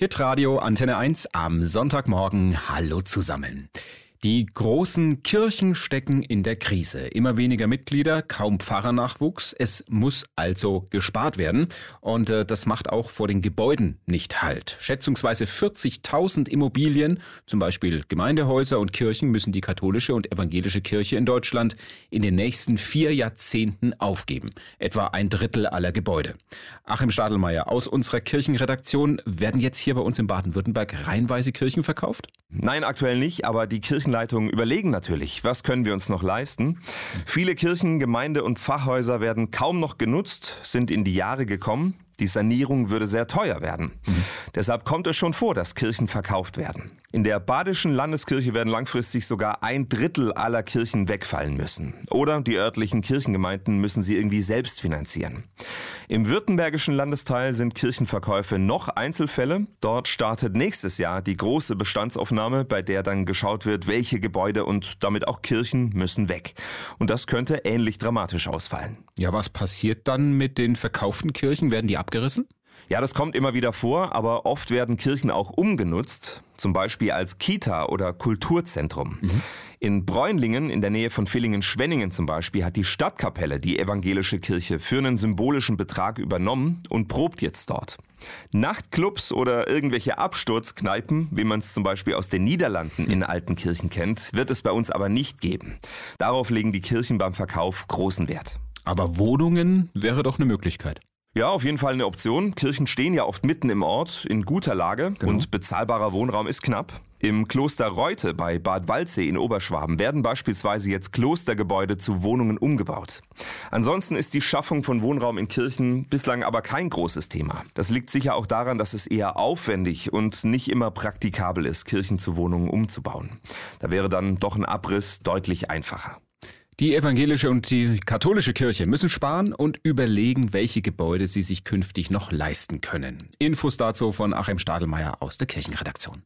Hitradio Antenne 1 am Sonntagmorgen. Hallo zusammen. Die großen Kirchen stecken in der Krise. Immer weniger Mitglieder, kaum Pfarrernachwuchs. Es muss also gespart werden. Und äh, das macht auch vor den Gebäuden nicht Halt. Schätzungsweise 40.000 Immobilien, zum Beispiel Gemeindehäuser und Kirchen, müssen die katholische und evangelische Kirche in Deutschland in den nächsten vier Jahrzehnten aufgeben. Etwa ein Drittel aller Gebäude. Achim Stadelmeier aus unserer Kirchenredaktion. Werden jetzt hier bei uns in Baden-Württemberg reihenweise Kirchen verkauft? Nein, aktuell nicht, aber die Kirchenleitungen überlegen natürlich, was können wir uns noch leisten. Viele Kirchen, Gemeinde und Fachhäuser werden kaum noch genutzt, sind in die Jahre gekommen. Die Sanierung würde sehr teuer werden. Mhm. Deshalb kommt es schon vor, dass Kirchen verkauft werden. In der badischen Landeskirche werden langfristig sogar ein Drittel aller Kirchen wegfallen müssen. Oder die örtlichen Kirchengemeinden müssen sie irgendwie selbst finanzieren. Im württembergischen Landesteil sind Kirchenverkäufe noch Einzelfälle. Dort startet nächstes Jahr die große Bestandsaufnahme, bei der dann geschaut wird, welche Gebäude und damit auch Kirchen müssen weg. Und das könnte ähnlich dramatisch ausfallen. Ja, was passiert dann mit den verkauften Kirchen? Werden die abgerissen? Ja, das kommt immer wieder vor, aber oft werden Kirchen auch umgenutzt, zum Beispiel als Kita oder Kulturzentrum. Mhm. In Bräunlingen, in der Nähe von Villingen-Schwenningen zum Beispiel, hat die Stadtkapelle die evangelische Kirche für einen symbolischen Betrag übernommen und probt jetzt dort. Nachtclubs oder irgendwelche Absturzkneipen, wie man es zum Beispiel aus den Niederlanden in alten Kirchen kennt, wird es bei uns aber nicht geben. Darauf legen die Kirchen beim Verkauf großen Wert. Aber Wohnungen wäre doch eine Möglichkeit. Ja, auf jeden Fall eine Option. Kirchen stehen ja oft mitten im Ort, in guter Lage genau. und bezahlbarer Wohnraum ist knapp. Im Kloster Reute bei Bad Waldsee in Oberschwaben werden beispielsweise jetzt Klostergebäude zu Wohnungen umgebaut. Ansonsten ist die Schaffung von Wohnraum in Kirchen bislang aber kein großes Thema. Das liegt sicher auch daran, dass es eher aufwendig und nicht immer praktikabel ist, Kirchen zu Wohnungen umzubauen. Da wäre dann doch ein Abriss deutlich einfacher. Die evangelische und die katholische Kirche müssen sparen und überlegen, welche Gebäude sie sich künftig noch leisten können. Infos dazu von Achim Stadelmeier aus der Kirchenredaktion.